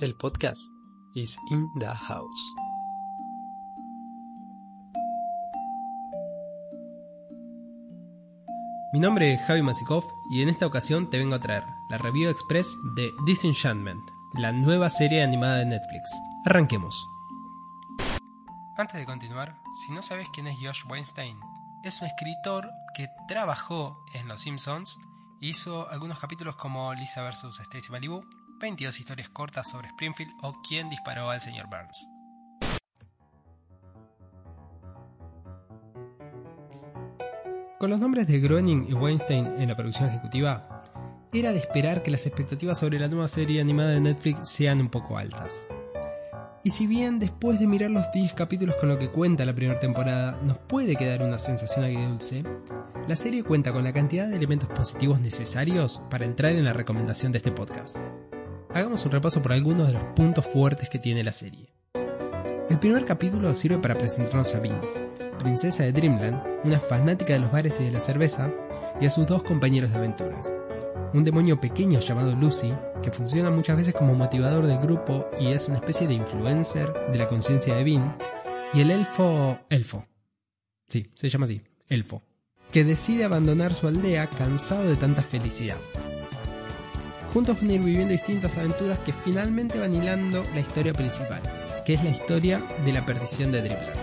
El podcast is in the house. Mi nombre es Javi Masikov y en esta ocasión te vengo a traer la review express de Disenchantment, la nueva serie animada de Netflix. Arranquemos. Antes de continuar, si no sabes quién es Josh Weinstein, es un escritor que trabajó en Los Simpsons hizo algunos capítulos como Lisa vs. Stacy Malibu, 22 historias cortas sobre Springfield o quién disparó al señor Burns. Con los nombres de Groening y Weinstein en la producción ejecutiva, era de esperar que las expectativas sobre la nueva serie animada de Netflix sean un poco altas. Y si bien después de mirar los 10 capítulos con lo que cuenta la primera temporada nos puede quedar una sensación agridulce, la serie cuenta con la cantidad de elementos positivos necesarios para entrar en la recomendación de este podcast. Hagamos un repaso por algunos de los puntos fuertes que tiene la serie. El primer capítulo sirve para presentarnos a Bean, princesa de Dreamland, una fanática de los bares y de la cerveza, y a sus dos compañeros de aventuras. Un demonio pequeño llamado Lucy, que funciona muchas veces como motivador del grupo y es una especie de influencer de la conciencia de Bean, y el elfo... elfo. Sí, se llama así, elfo, que decide abandonar su aldea cansado de tanta felicidad. Juntos van a ir viviendo distintas aventuras que finalmente van hilando la historia principal, que es la historia de la perdición de Dreamland.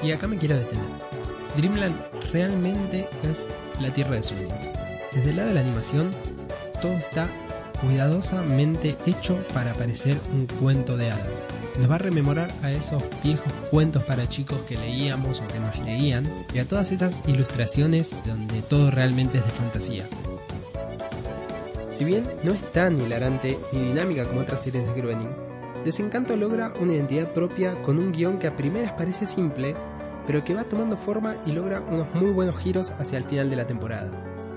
Y acá me quiero detener. Dreamland realmente es la tierra de sueños. Desde el lado de la animación, todo está cuidadosamente hecho para parecer un cuento de hadas. Nos va a rememorar a esos viejos cuentos para chicos que leíamos o que nos leían y a todas esas ilustraciones donde todo realmente es de fantasía. Si bien no es tan hilarante ni dinámica como otras series de Groening, Desencanto logra una identidad propia con un guion que a primeras parece simple, pero que va tomando forma y logra unos muy buenos giros hacia el final de la temporada.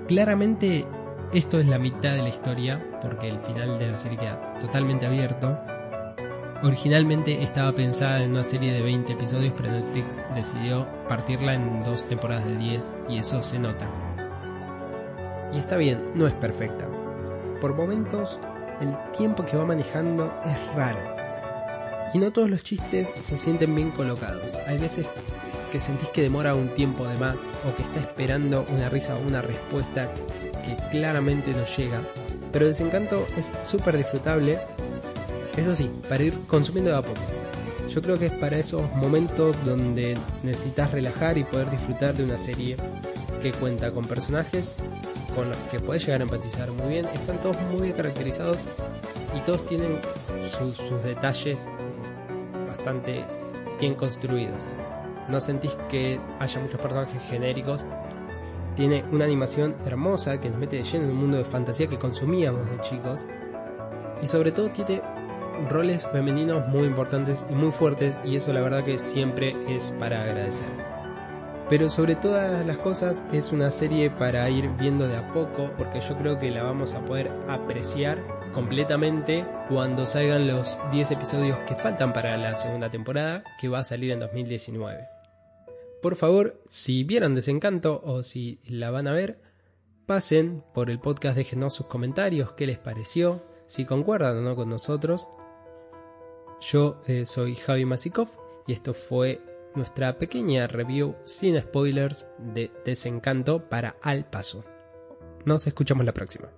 Claramente esto es la mitad de la historia, porque el final de la serie queda totalmente abierto. Originalmente estaba pensada en una serie de 20 episodios, pero Netflix decidió partirla en dos temporadas de 10 y eso se nota. Y está bien, no es perfecta. Por momentos, el tiempo que va manejando es raro. Y no todos los chistes se sienten bien colocados. Hay veces que sentís que demora un tiempo de más o que está esperando una risa o una respuesta que claramente no llega. Pero Desencanto es súper disfrutable. Eso sí, para ir consumiendo de a poco. Yo creo que es para esos momentos donde necesitas relajar y poder disfrutar de una serie que cuenta con personajes con los que puedes llegar a empatizar muy bien. Están todos muy bien caracterizados y todos tienen sus detalles bastante bien construidos. No sentís que haya muchos personajes genéricos. Tiene una animación hermosa que nos mete de lleno en un mundo de fantasía que consumíamos de chicos. Y sobre todo tiene roles femeninos muy importantes y muy fuertes y eso la verdad que siempre es para agradecer. Pero sobre todas las cosas es una serie para ir viendo de a poco porque yo creo que la vamos a poder apreciar completamente cuando salgan los 10 episodios que faltan para la segunda temporada que va a salir en 2019. Por favor, si vieron Desencanto o si la van a ver, pasen por el podcast, déjenos sus comentarios, qué les pareció, si concuerdan o no con nosotros. Yo eh, soy Javi Masikov y esto fue nuestra pequeña review sin spoilers de Desencanto para Al Paso. Nos escuchamos la próxima.